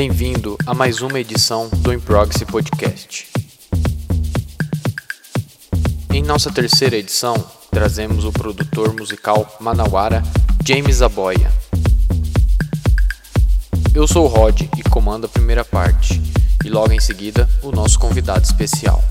Bem-vindo a mais uma edição do Improgse Podcast. Em nossa terceira edição, trazemos o produtor musical manauara James Aboya. Eu sou o Rod e comando a primeira parte, e logo em seguida o nosso convidado especial.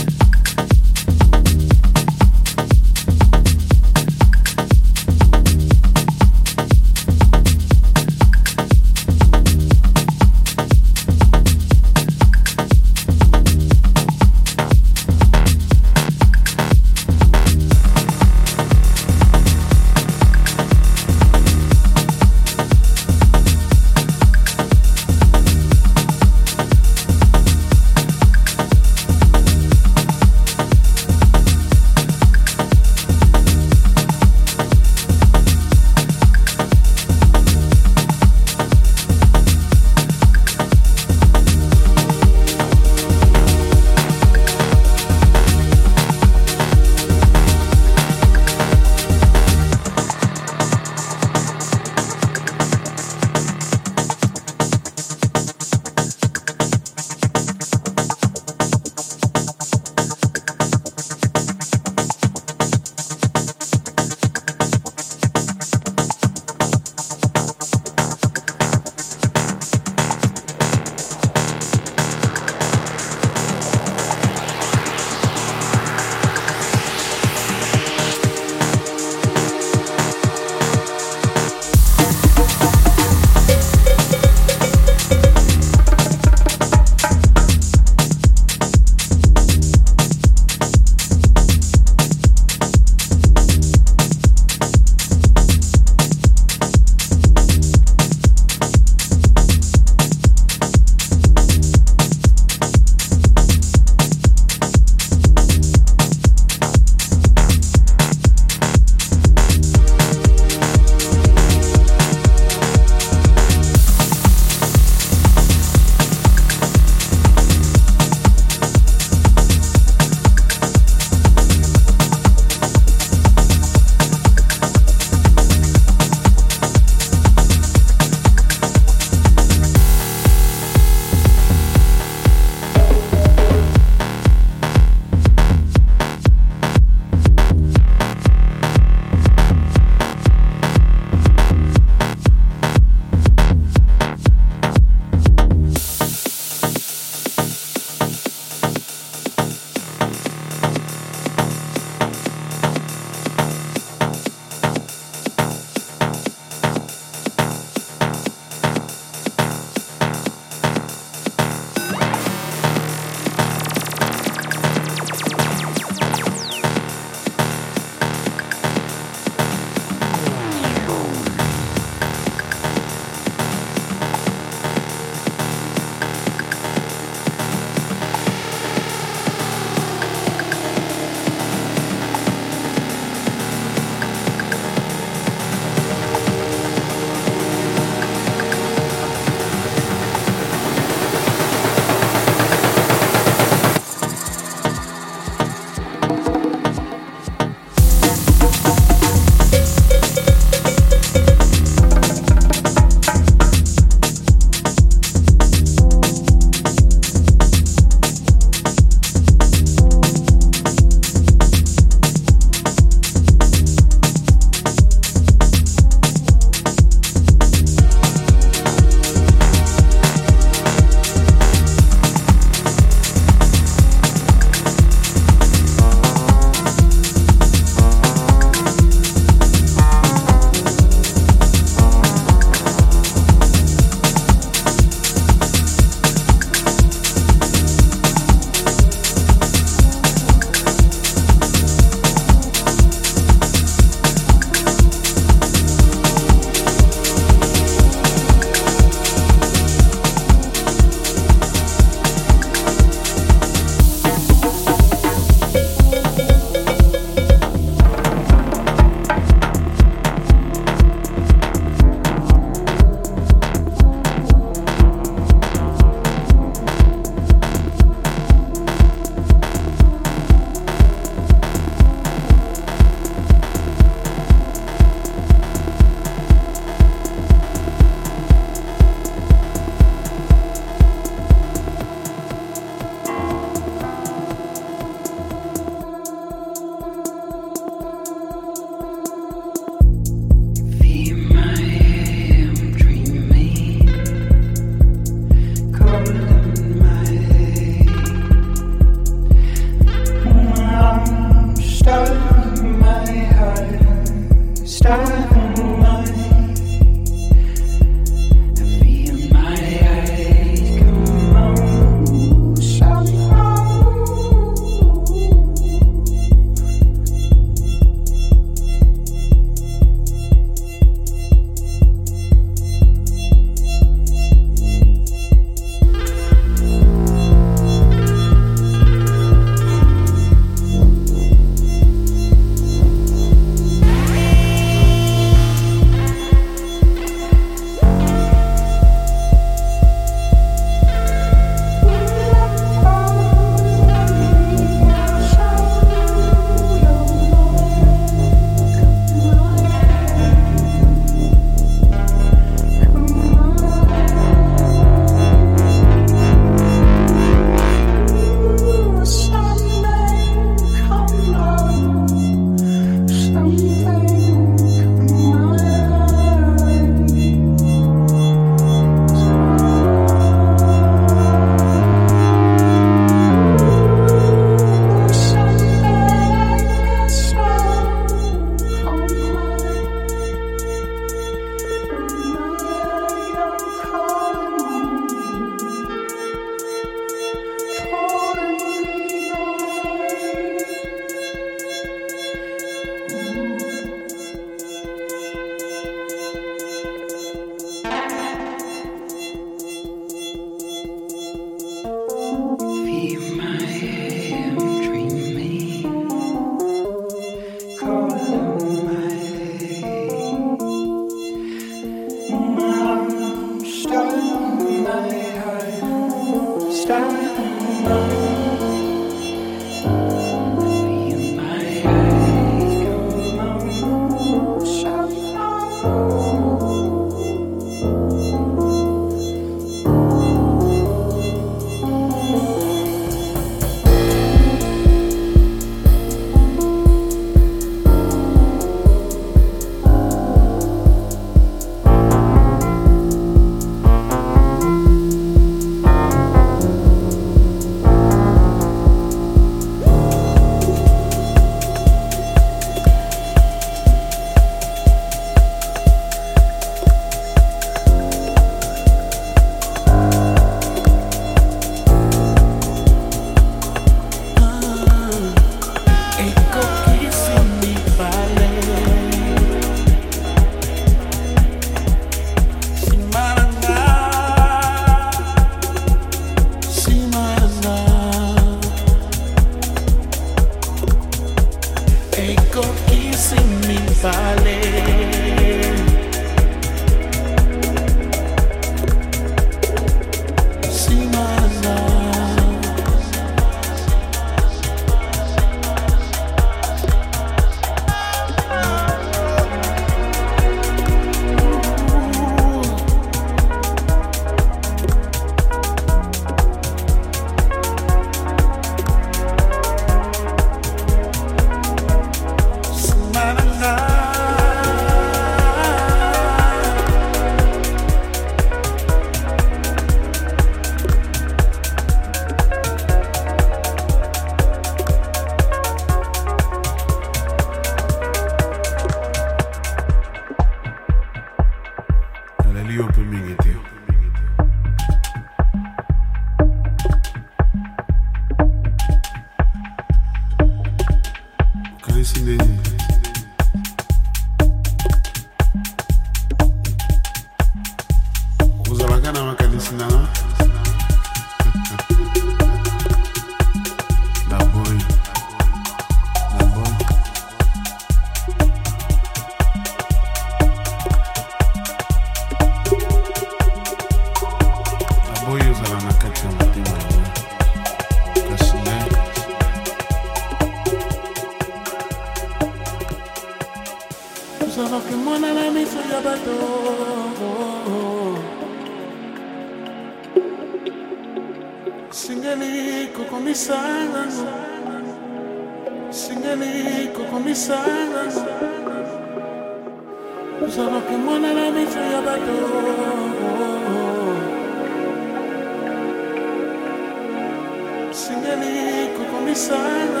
beside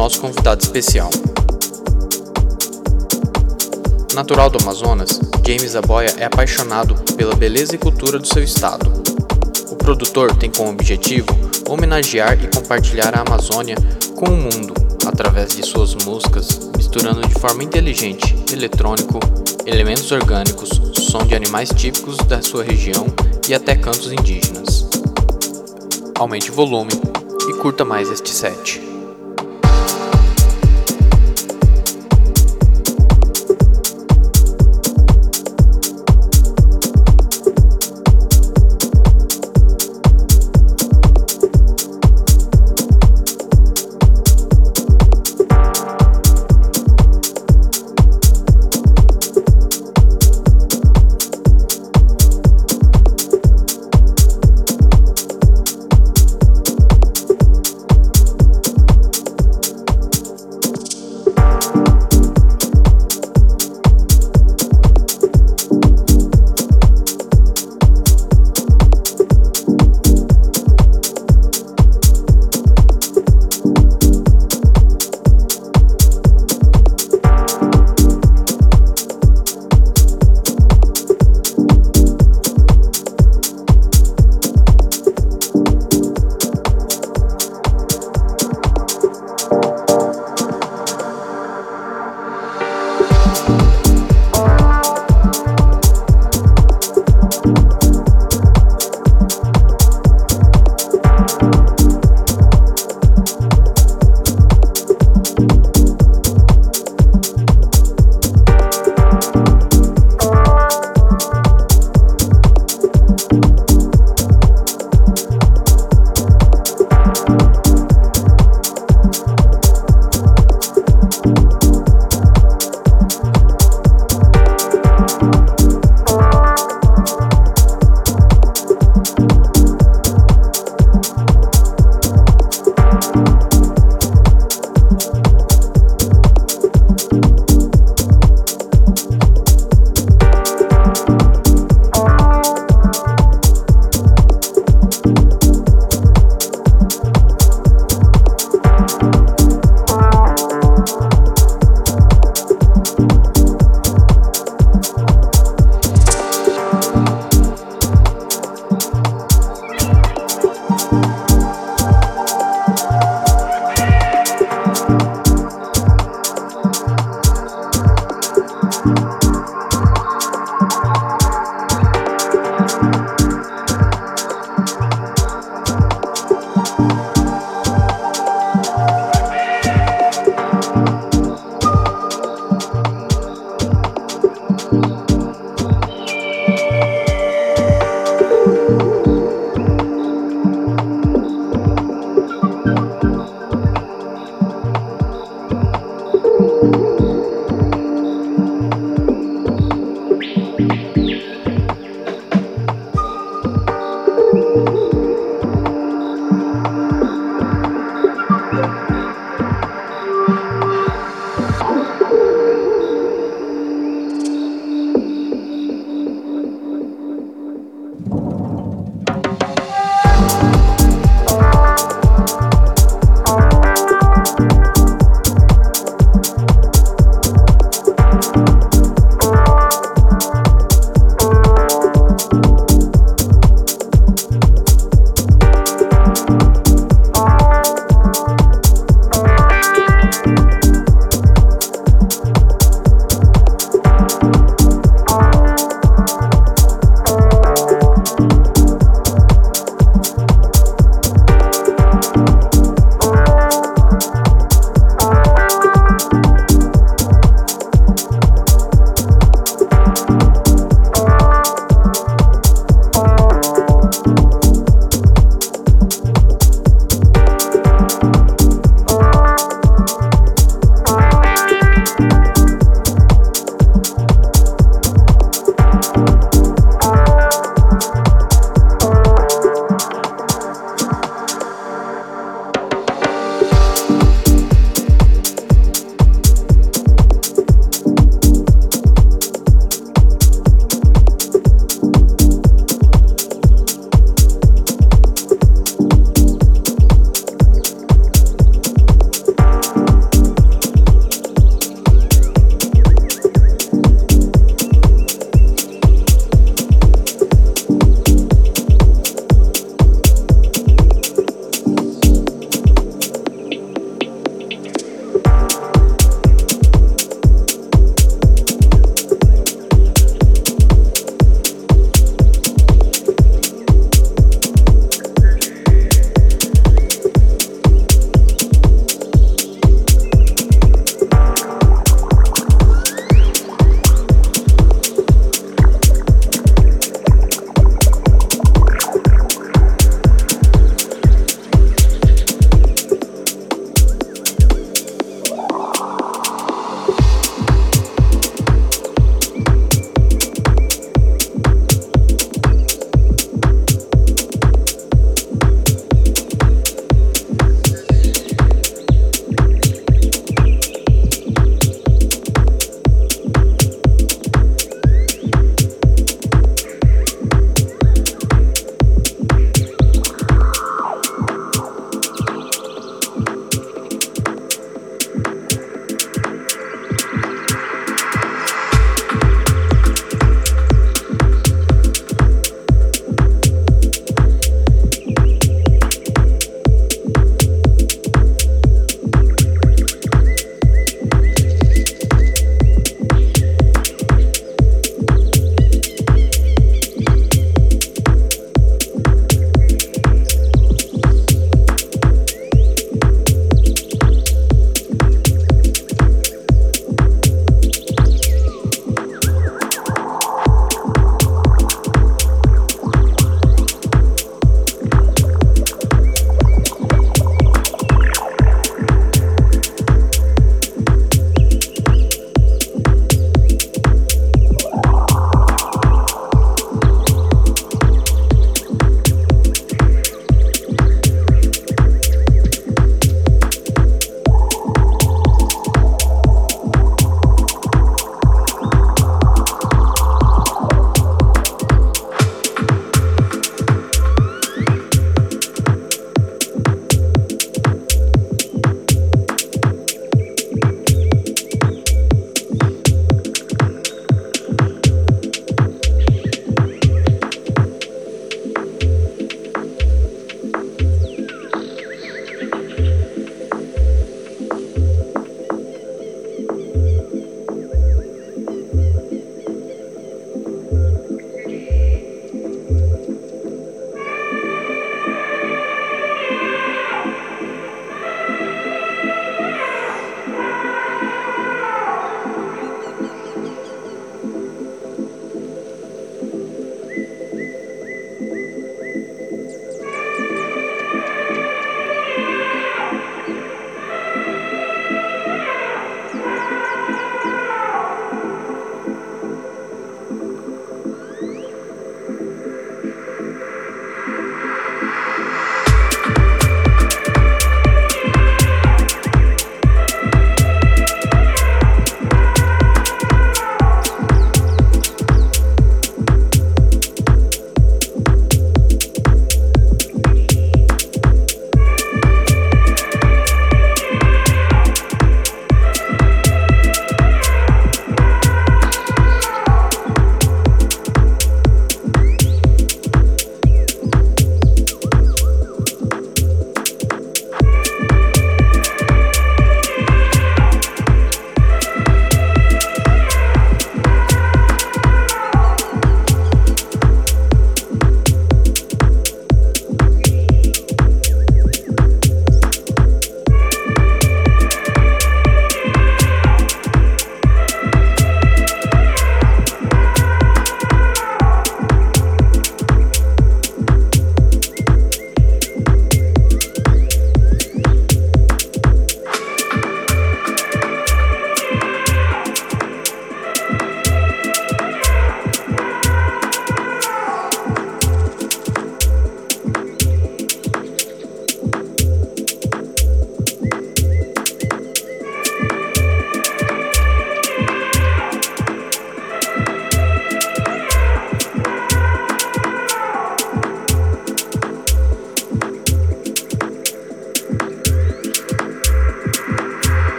nosso convidado especial. Natural do Amazonas, James Aboia é apaixonado pela beleza e cultura do seu estado. O produtor tem como objetivo homenagear e compartilhar a Amazônia com o mundo através de suas músicas, misturando de forma inteligente eletrônico, elementos orgânicos, som de animais típicos da sua região e até cantos indígenas. Aumente o volume e curta mais este set.